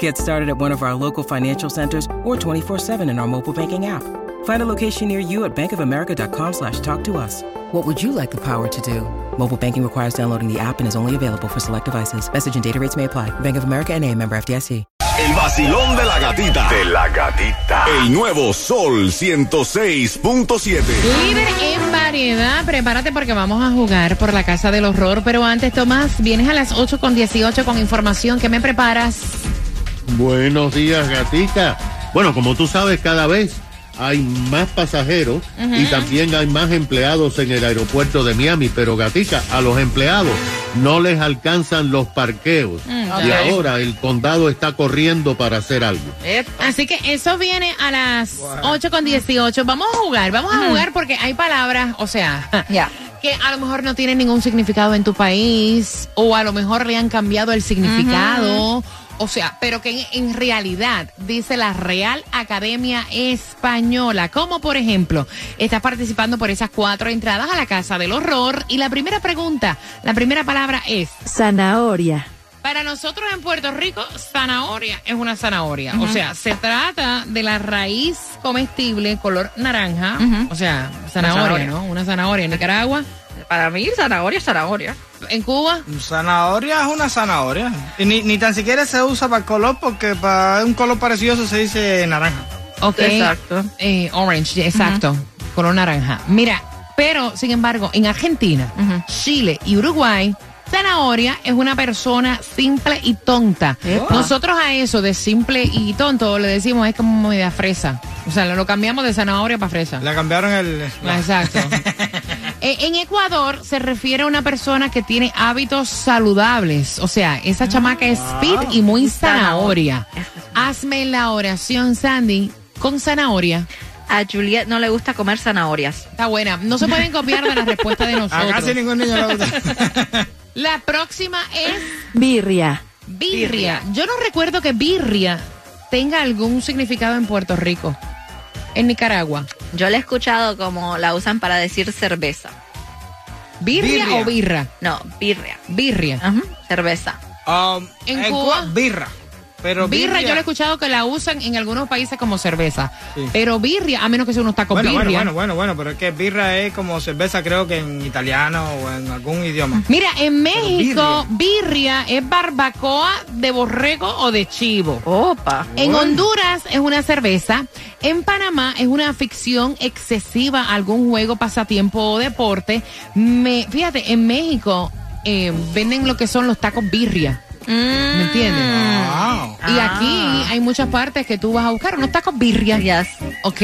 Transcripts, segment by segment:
Get started at one of our local financial centers or 24-7 in our mobile banking app. Find a location near you at bankofamerica.com slash talk to us. What would you like the power to do? Mobile banking requires downloading the app and is only available for select devices. Message and data rates may apply. Bank of America and a member FDIC. El vacilón de la gatita. De la gatita. El nuevo Sol 106.7. Líder en variedad, prepárate porque vamos a jugar por la casa del horror. Pero antes, Tomás, vienes a las 8 con 18 con información. ¿Qué me preparas? Buenos días, gatica. Bueno, como tú sabes, cada vez hay más pasajeros y también hay más empleados en el aeropuerto de Miami, pero gatica, a los empleados no les alcanzan los parqueos y ahora el condado está corriendo para hacer algo. Así que eso viene a las 8 con 18. Vamos a jugar, vamos a jugar porque hay palabras, o sea, que a lo mejor no tienen ningún significado en tu país o a lo mejor le han cambiado el significado. O sea, pero que en, realidad dice la Real Academia Española. Como por ejemplo, estás participando por esas cuatro entradas a la Casa del Horror. Y la primera pregunta, la primera palabra es Zanahoria. Para nosotros en Puerto Rico, zanahoria es una zanahoria. O sea, se trata de la raíz comestible color naranja. O sea, zanahoria, zanahoria. ¿no? Una zanahoria. En Nicaragua, Para mí, zanahoria es zanahoria. en Cuba. Zanahoria es una zanahoria. Y ni, ni tan siquiera se usa para el color porque para un color parecido eso se dice naranja. Ok. Exacto. Eh, orange, exacto. Color naranja. Mira, pero sin embargo, en Argentina, Chile y Uruguay, zanahoria es una persona simple y tonta. Nosotros a eso de simple y tonto le decimos es como media fresa. O sea, lo cambiamos de zanahoria para fresa. Le cambiaron el... Exacto. Eh, en Ecuador se refiere a una persona que tiene hábitos saludables. O sea, esa chamaca es fit y muy zanahoria. Hazme la oración, Sandy, con zanahoria. A Juliet no le gusta comer zanahorias. Está buena. No se pueden copiar de la respuesta de A casi nosotros. ningún niño le gusta. La próxima es Birria. birria. Yo no recuerdo que birria tenga algún significado en Puerto Rico. En Nicaragua. Yo le he escuchado como la usan para decir cerveza. ¿Birria, Birria. o birra? No, birria. Birria. Ajá, cerveza. Um, En en Cuba, Cuba, birra. Pero Birra, yo lo he escuchado que la usan en algunos países como cerveza. Sí. Pero birria, a menos que sea unos tacos Bueno, bueno, birria. bueno, bueno, bueno, pero es que birra es como cerveza creo que en italiano o en algún idioma. Mira, en México, birria. es barbacoa de borrego o de chivo. Opa. En Honduras es una cerveza. En Panamá es una afición excesiva a algún juego, pasatiempo o deporte. Me, fíjate, en México eh, venden lo que son los tacos birria. ¿Me entiendes? Wow. Y aquí hay muchas partes que tú vas a buscar unos tacos birria. Yes. ¿Ok?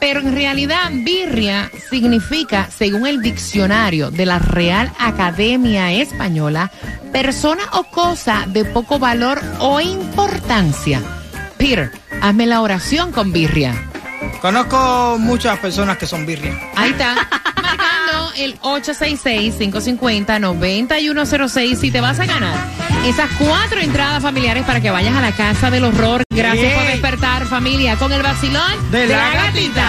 Pero en realidad, birria significa, según el diccionario de la Real Academia Española, persona o cosa de poco valor o importancia. Peter, hazme la oración con birria. Conozco muchas personas que son birria. Ahí está. El 866-550-9106 si te vas a ganar esas cuatro entradas familiares para que vayas a la casa del horror. Gracias por despertar, familia, con el vacilón De la gatita.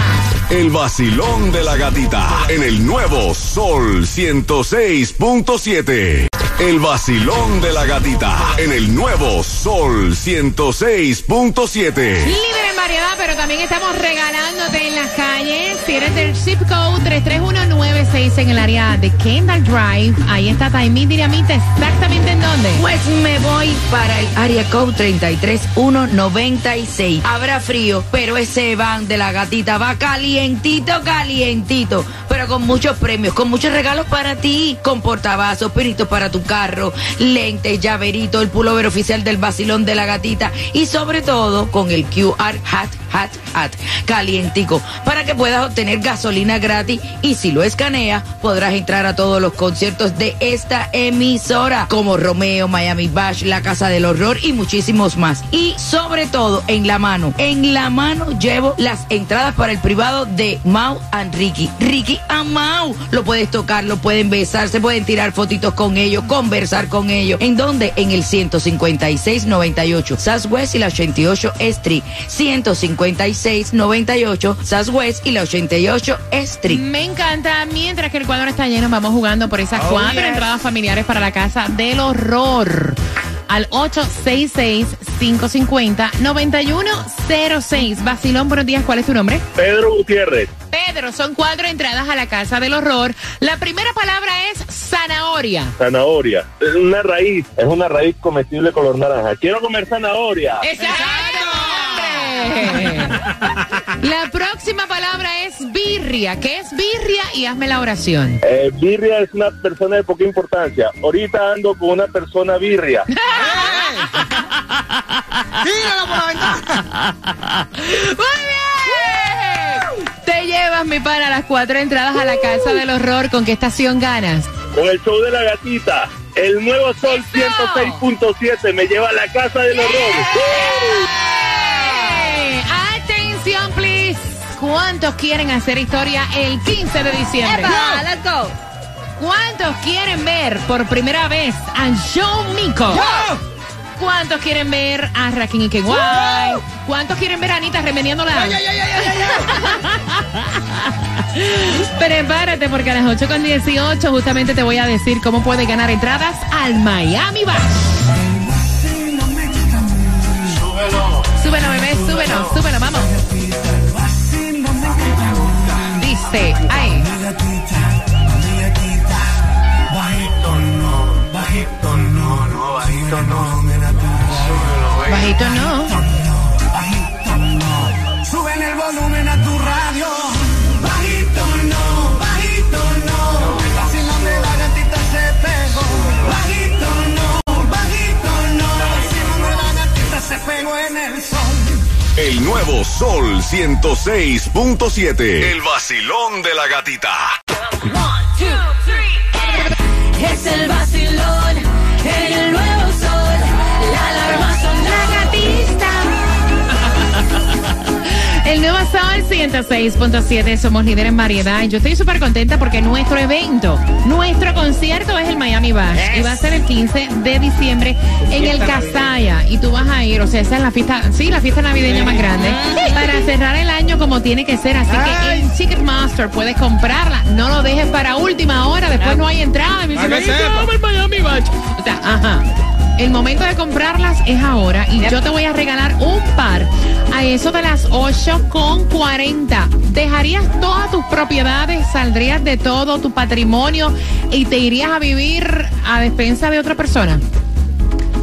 El vacilón de la gatita. En el nuevo Sol 106.7. El vacilón de la gatita. En el nuevo Sol 106.7. Variedad, pero también estamos regalándote en las calles. Si eres del zip code 33196 en el área de Kendall Drive, ahí está Taimí Dinamita. ¿Exactamente en dónde? Pues me voy para el área code 33196. Habrá frío, pero ese van de la gatita va calientito, calientito. Pero con muchos premios, con muchos regalos para ti. Con portavasos, pinitos para tu carro, lentes, llaverito, el pullover oficial del vacilón de la gatita. Y sobre todo con el QR hot, hot, hot, calientico, para que puedas obtener gasolina gratis y si lo escaneas podrás entrar a todos los conciertos de esta emisora, como Romeo, Miami Bash, La Casa del Horror y muchísimos más. Y sobre todo, en la mano, en la mano llevo las entradas para el privado de Mau and Ricky. Ricky a Mau. Lo puedes tocar, lo pueden besar, se pueden tirar fotitos con ellos, conversar con ellos. ¿En dónde? En el 156-98 Southwest y la 88 Street. 156-98 Southwest y la 88 Street. Me encanta. Mientras que el cuadro está lleno, vamos jugando por esas Oh, cuatro yes. entradas familiares para la casa del horror. Al 866-550-9106. Basilón, buenos días. ¿Cuál es tu nombre? Pedro Gutiérrez. Pedro, son cuatro entradas a la casa del horror. La primera palabra es zanahoria. Zanahoria. Es una raíz. Es una raíz comestible color naranja. Quiero comer zanahoria. ¡Exacto! La próxima palabra es birria. ¿Qué es birria? Y hazme la oración. Eh, birria es una persona de poca importancia. Ahorita ando con una persona birria. Tíralo por la ventana. ¡Muy bien! Te llevas, mi pana, las cuatro entradas a la casa del horror. ¿Con qué estación ganas? Con el show de la gatita. El nuevo Sol ¡Eso! 106.7 me lleva a la casa del horror. ¡Eh! ¿Cuántos quieren hacer historia el 15 de diciembre? ¡Epa! ¡Let's go! ¿Cuántos quieren ver por primera vez a Joe Mico? ¿Cuántos quieren ver a Rakim y Kenway? ¿Cuántos quieren ver a Anita remeniándola? Prepárate porque a las 8 con 18 justamente te voy a decir cómo puedes ganar entradas al Miami Bash. Súbelo, bebé, súbelo, súbelo, vamos. Ay. Bajito no. Suben el volumen a tu radio. Bajito no, bajito no. De la gatita se pegó. Bajito no, bajito no. De la gatita se pegó en el sol. El nuevo Sol 106.7. El vacilón de la gatita. Es el vacilón Sol 106.7, somos líderes en variedad. Y yo estoy súper contenta porque nuestro evento, nuestro concierto es el Miami Bash. Y va a ser el 15 de diciembre en el Casaya. Y tú vas a ir, o sea, esa es la fiesta, sí, la fiesta navideña más grande. Para cerrar el año como tiene que ser. Así que en Ticketmaster puedes comprarla. No lo dejes para última hora, después no hay entrada. Y me dicen, "Ay, sepa". vamos al Miami Bash. O sea, ajá. El momento de comprarlas es ahora y yo te voy a regalar un par a eso de las 8 con 40. Dejarías todas tus propiedades, saldrías de todo tu patrimonio y te irías a vivir a despensa de otra persona.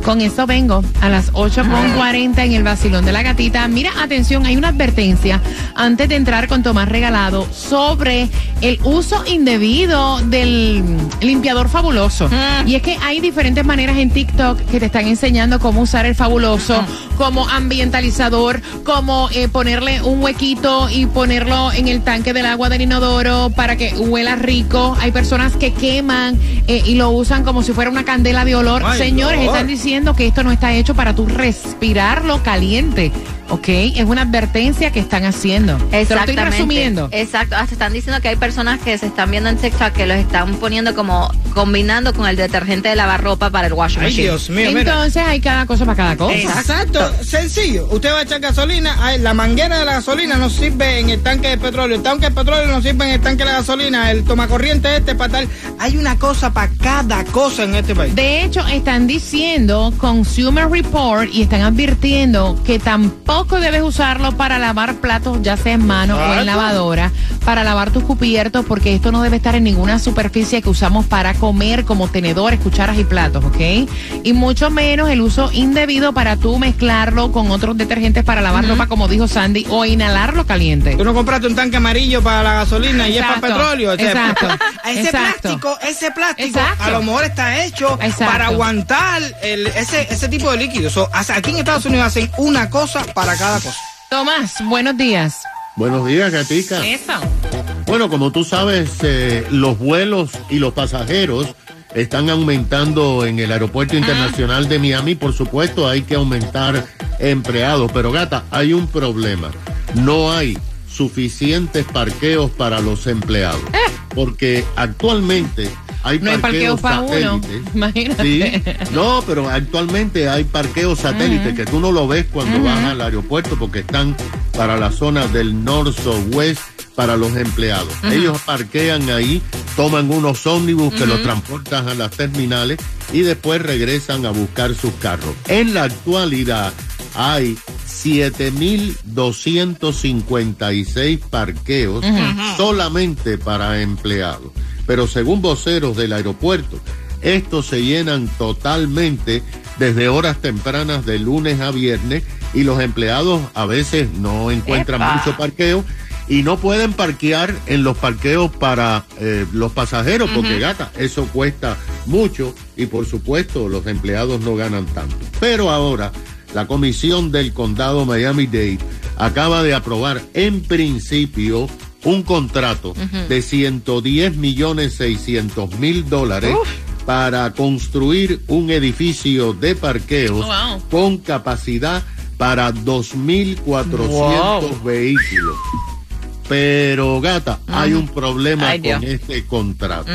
Con eso vengo a las 8.40 en el vacilón de la gatita. Mira, atención, hay una advertencia antes de entrar con Tomás Regalado sobre el uso indebido del limpiador fabuloso. Y es que hay diferentes maneras en TikTok que te están enseñando cómo usar el fabuloso como ambientalizador, como eh, ponerle un huequito y ponerlo en el tanque del agua del inodoro para que huela rico. Hay personas que queman eh, y lo usan como si fuera una candela de olor. Ay, Señores, están diciendo que esto no está hecho para tú respirarlo caliente. ¿Ok? Es una advertencia que están haciendo. Te lo estoy Exactamente. resumiendo. Exacto. Hasta están diciendo que hay personas que se están viendo en TikTok que los están poniendo como combinando con el detergente de lavar ropa para el washing Ay, machine. Dios mío, mira. Entonces hay cada cosa para cada cosa. Exacto, sencillo. Usted va a echar gasolina, la manguera de la gasolina no sirve en el tanque de petróleo, el tanque de petróleo no sirve en el tanque de la gasolina, el tomacorriente este para tal. Hay una cosa para cada cosa en este país. De hecho, están diciendo Consumer Report y están advirtiendo que tampoco debes usarlo para lavar platos, ya sea en mano o en lavadora, para lavar tus cubiertos, porque esto no debe estar en ninguna superficie que usamos para comer, como tenedores, cucharas y platos, ¿ok? Y mucho menos el uso indebido para tú mezclarlo con otros detergentes para lavar ropa, como dijo Sandy, o inhalarlo caliente. Tú no compraste un tanque amarillo para la gasolina y es para petróleo. o sea, exacto, ese exacto. plástico, ese plástico, Exacto. a lo mejor está hecho Exacto. para aguantar el- ese, ese tipo de líquidos. So, hace- aquí en Estados Unidos hacen una cosa para cada cosa. Tomás, buenos días. Buenos días, Gatica. Eso. Bueno, como tú sabes, eh, los vuelos y los pasajeros están aumentando en el Aeropuerto Internacional de Miami. Por supuesto, hay que aumentar empleados. Pero, gata, hay un problema. No hay suficientes parqueos para los empleados. Porque actualmente hay. No hay parqueos para uno. Imagínate. Sí, no, pero actualmente hay parqueos satélites que tú no lo ves cuando vas al aeropuerto porque están para la zona del north west para los empleados. Ellos parquean ahí, toman unos ómnibus que los transportan a las terminales y después regresan a buscar sus carros. En la actualidad hay 7.256 parqueos solamente para empleados. Pero según voceros del aeropuerto, estos se llenan totalmente desde horas tempranas de lunes a viernes y los empleados a veces no encuentran Epa. mucho parqueo y no pueden parquear en los parqueos para eh, los pasajeros porque gata, eso cuesta mucho y por supuesto los empleados no ganan tanto. Pero ahora la comisión del condado Miami-Dade acaba de aprobar en principio un contrato de 110 millones 600 mil dólares para construir un edificio de parqueos Oh, wow. con capacidad para 2.400 vehículos. Pero gata, hay un problema Ay, con Dios. este contrato.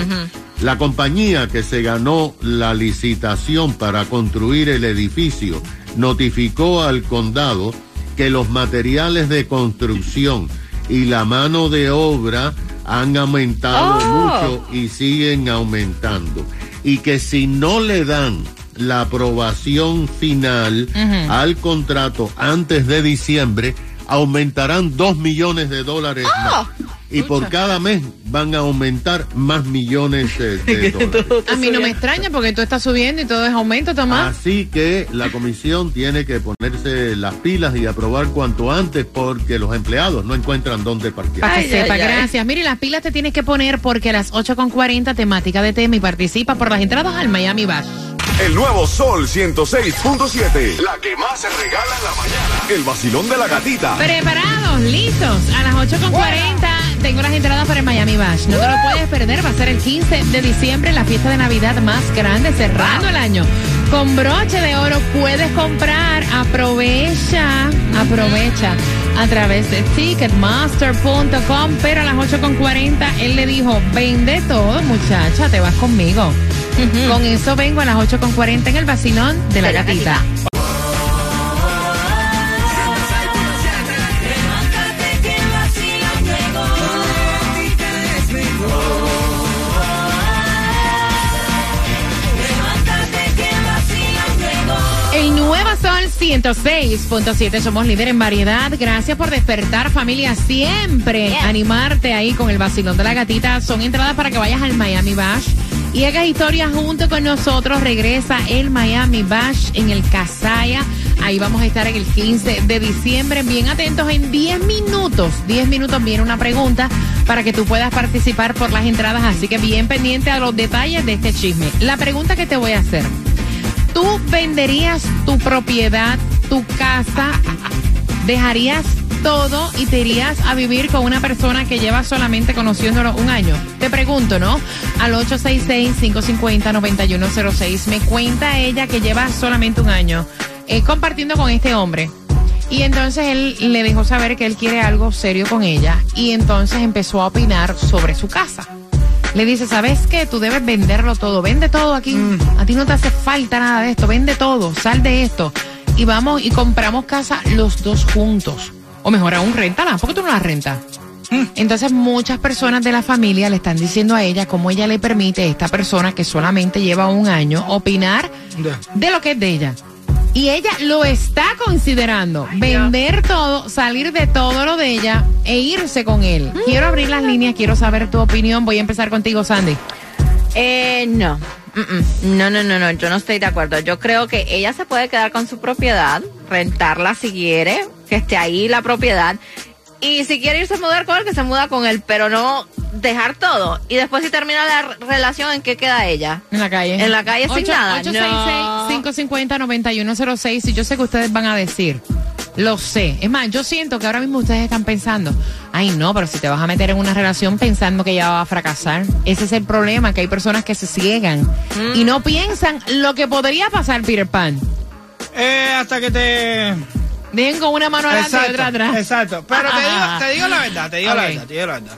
La compañía que se ganó la licitación para construir el edificio notificó al condado que los materiales de construcción y la mano de obra han aumentado Oh. mucho y siguen aumentando. Y que si no le dan la aprobación final al contrato antes de diciembre, aumentarán dos millones de dólares más. Y por cada mes van a aumentar más millones de dólares. A mí no me extraña porque todo está subiendo y todo es aumento, Tomás. Así que la comisión tiene que ponerse las pilas y aprobar cuanto antes porque los empleados no encuentran dónde parquear. Para que sepa, ay, ay. gracias. Mire, las pilas te tienes que poner porque a las 8.40 temática de tema y participa por las entradas al Miami Bash. El nuevo Sol 106.7. La que más se regala en la mañana. El vacilón de la gatita. Preparados, listos. A las 8.40 tengo las entradas para el Miami Bash. No te lo puedes perder. Va a ser el 15 de diciembre, la fiesta de Navidad más grande, cerrando el año. Con broche de oro puedes comprar. Aprovecha, aprovecha a través de ticketmaster.com. Pero a las 8.40 él le dijo, vende todo, muchacha, te vas conmigo. Con eso vengo a las 8.40 en el vacilón de la De la gatita. gatita. Sol 106.7, somos líder en variedad. Gracias por despertar, familia. Siempre animarte ahí con el vacilón de la gatita. Son entradas para que vayas al Miami Bash y hagas historia junto con nosotros. Regresa el Miami Bash en el Casaya. Ahí vamos a estar en el 15 de diciembre. Bien atentos, en 10 minutos, 10 minutos viene una pregunta para que tú puedas participar por las entradas. Así que bien pendiente a los detalles de este chisme. La pregunta que te voy a hacer. ¿Tú venderías tu propiedad, tu casa? ¿Dejarías todo y te irías a vivir con una persona que lleva solamente conociéndolo un año? Te pregunto, ¿no? Al 866-550-9106. Me cuenta ella que lleva solamente un año eh, compartiendo con este hombre. Y entonces él le dejó saber que él quiere algo serio con ella. Y entonces empezó a opinar sobre su casa. Le dice, ¿sabes qué? Tú debes venderlo todo. Vende todo aquí. A ti no te hace falta nada de esto. Vende todo. Sal de esto. Y vamos y compramos casa los dos juntos. O mejor aún, réntala. ¿Por qué tú no la rentas? Entonces muchas personas de la familia le están diciendo a ella cómo ella le permite a esta persona que solamente lleva un año opinar de lo que es de ella. Y ella lo está considerando. vender todo, salir de todo lo de ella e irse con él. Quiero abrir las líneas, quiero saber tu opinión. Voy a empezar contigo, Sandy. Eh, no. No, no, no, no, yo no estoy de acuerdo. Yo creo que ella se puede quedar con su propiedad, rentarla si quiere, que esté ahí la propiedad. Y si quiere irse a mudar con él, que se muda con él, pero no dejar todo. Y después si termina la re- relación, ¿en qué queda ella? En la calle. En la calle sin nada. No. 866-550-9106. Y yo sé que ustedes van a decir, Lo sé. Es más, yo siento que ahora mismo ustedes están pensando, ay no, pero si te vas a meter en una relación pensando que ya va a fracasar. Ese es el problema, que hay personas que se ciegan y no piensan lo que podría pasar, Peter Pan. Eh, hasta que te... Con una mano adelante y otra atrás. Exacto. Pero te digo, te digo la verdad, te digo la verdad, te digo la verdad.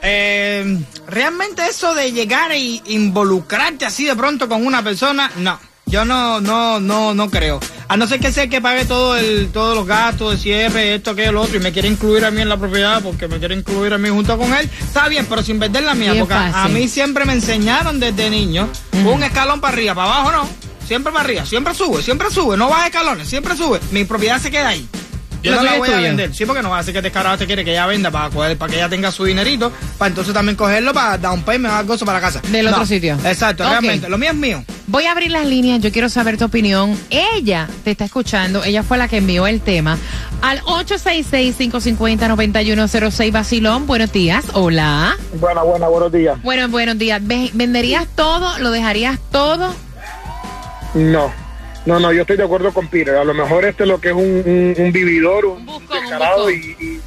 Eh, realmente eso de llegar e involucrarte así de pronto con una persona, no. Yo no, no, no, no creo. A no ser que sea el que pague todo el, todos los gastos de cierre, esto, aquello, lo otro, y me quiere incluir a mí en la propiedad porque me quiere incluir a mí junto con él, está bien, pero sin vender la mía, Bien porque a- mí siempre me enseñaron desde niño, un escalón para arriba, para abajo no, siempre para arriba, siempre sube, siempre sube, no baja escalones, siempre sube, mi propiedad se queda ahí. Yo no la voy a vender, sí, porque no va a ser que descarado te quiere que ella venda para, coger- para que ella tenga su dinerito, para entonces también cogerlo para dar un payment o algo eso para la casa. Del No, otro sitio. Exacto, realmente, lo mío es mío. Voy a abrir las líneas, yo quiero saber tu opinión. Ella te está escuchando, ella fue la que envió el tema al 866-550-9106 Basilón. Buenos días, hola. Buena, buena, buenos días. Bueno, buenos días. Ve- ¿Venderías todo? ¿Lo dejarías todo? No, no, no, yo estoy de acuerdo con Peter. A lo mejor este es lo que es un, un, un vividor, un, buscón, un descarado y, y,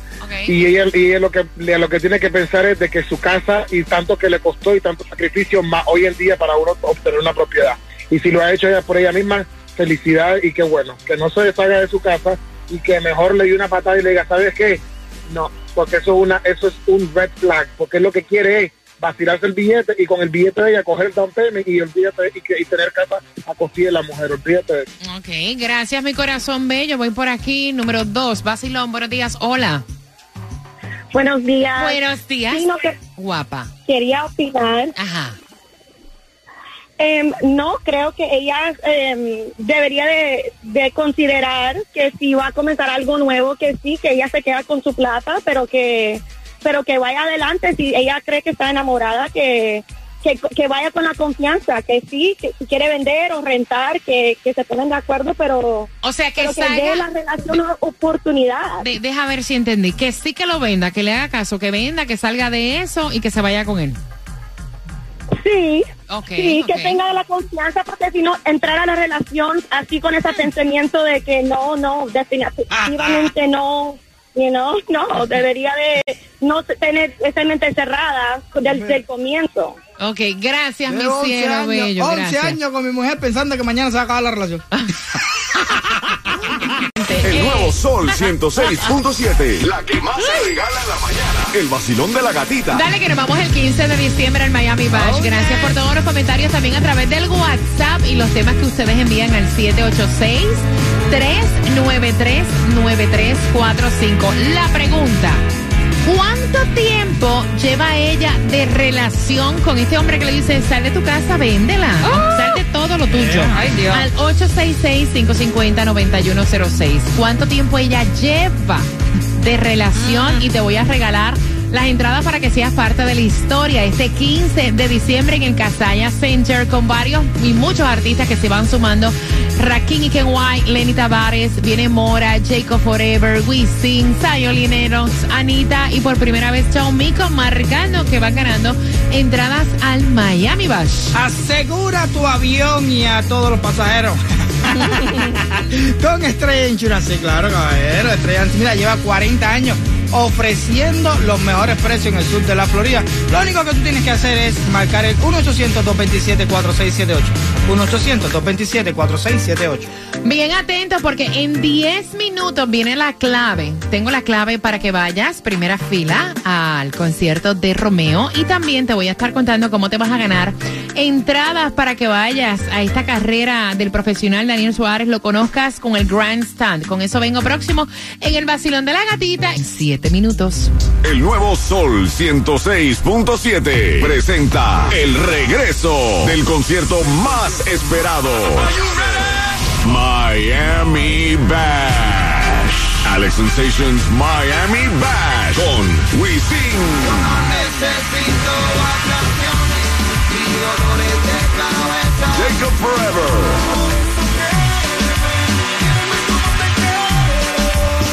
y ella, y ella lo que lo que tiene que pensar es de que su casa y tanto que le costó y tanto sacrificio más hoy en día para uno obtener una propiedad. Y si lo ha hecho ella por ella misma, felicidad y qué bueno. Que no se deshaga de su casa y que mejor le dé una patada y le diga, ¿sabes qué? No, porque eso es una, eso es un red flag, porque es lo que quiere es vacilarse el billete y con el billete de ella coger el down payment y olvídate y, que- y tener casa a costilla de la mujer, olvídate de eso. Ok, gracias, mi corazón bello. Voy por aquí. Número dos, Basilón. Buenos días, hola. Buenos días. Buenos días. Sí, no, que Guapa. quería opinar. Ajá. Em, no, creo que ella em, debería de, de considerar que si va a comenzar algo nuevo, que sí, que ella se queda con su plata, pero que, pero que vaya adelante. Si ella cree que está enamorada, que, que, que vaya con la confianza, que sí, que si quiere vender o rentar, que, que se pongan de acuerdo, pero, O sea, que pero que salga- dé la relación una oportunidad. De- deja ver si entendí. Que sí que lo venda, que le haga caso, que venda, que salga de eso y que se vaya con él. Sí. Sí, que tenga la confianza, porque si no, entrar a la relación así con ese pensamiento de que no, no, definitivamente no, you know, no, debería de no tener esa mente cerrada del, del comienzo. Ok, gracias, mi Llevo 11 cielo años, bello. 11 gracias. años con mi mujer pensando que mañana se va a acabar la relación. El nuevo Sol 106.7. La que más se regala en la mañana. El vacilón de la gatita. Dale que nos vamos el 15 de diciembre al Miami Bash. Gracias por todos los comentarios también a través del WhatsApp y los temas que ustedes envían al 786-393-9345. La pregunta. ¿Cuánto tiempo lleva ella de relación con este hombre que le dice, sal de tu casa, véndela, sal de todo lo tuyo? Ay, Dios. Al 866-550-9106. ¿Cuánto tiempo ella lleva de relación? Y te voy a regalar las entradas para que seas parte de la historia este 15 de diciembre en el Casaya Center con varios y muchos artistas que se van sumando. Rakim y Ken White, Lenny Tavares, viene Mora, Jacob Forever, Wisin, Sayo Lineros, Anita y por primera vez Shawn Mico, marcando que van ganando entradas al Miami Bash. Asegura tu avión y a todos los pasajeros. Con Estrella Insurance, sí, claro, caballero. Estrella mira, lleva 40 años ofreciendo los mejores precios en el sur de la Florida. Lo único que tú tienes que hacer es marcar el 1-800-227-4678. 1-800-227-4678. Bien atentos porque en 10 minutos viene la clave. Tengo la clave para que vayas primera fila al concierto de Romeo y también te voy a estar contando cómo te vas a ganar entradas para que vayas a esta carrera del profesional Daniel Suárez, lo conozcas con el Grand Stand. Con eso vengo próximo en el Basilón de la Gatita en 7 minutos. El nuevo Sol 106.7 presenta el regreso del concierto más esperado. Miami Bash. Alex Sensations Miami Bash con Wisin. Jacob Forever.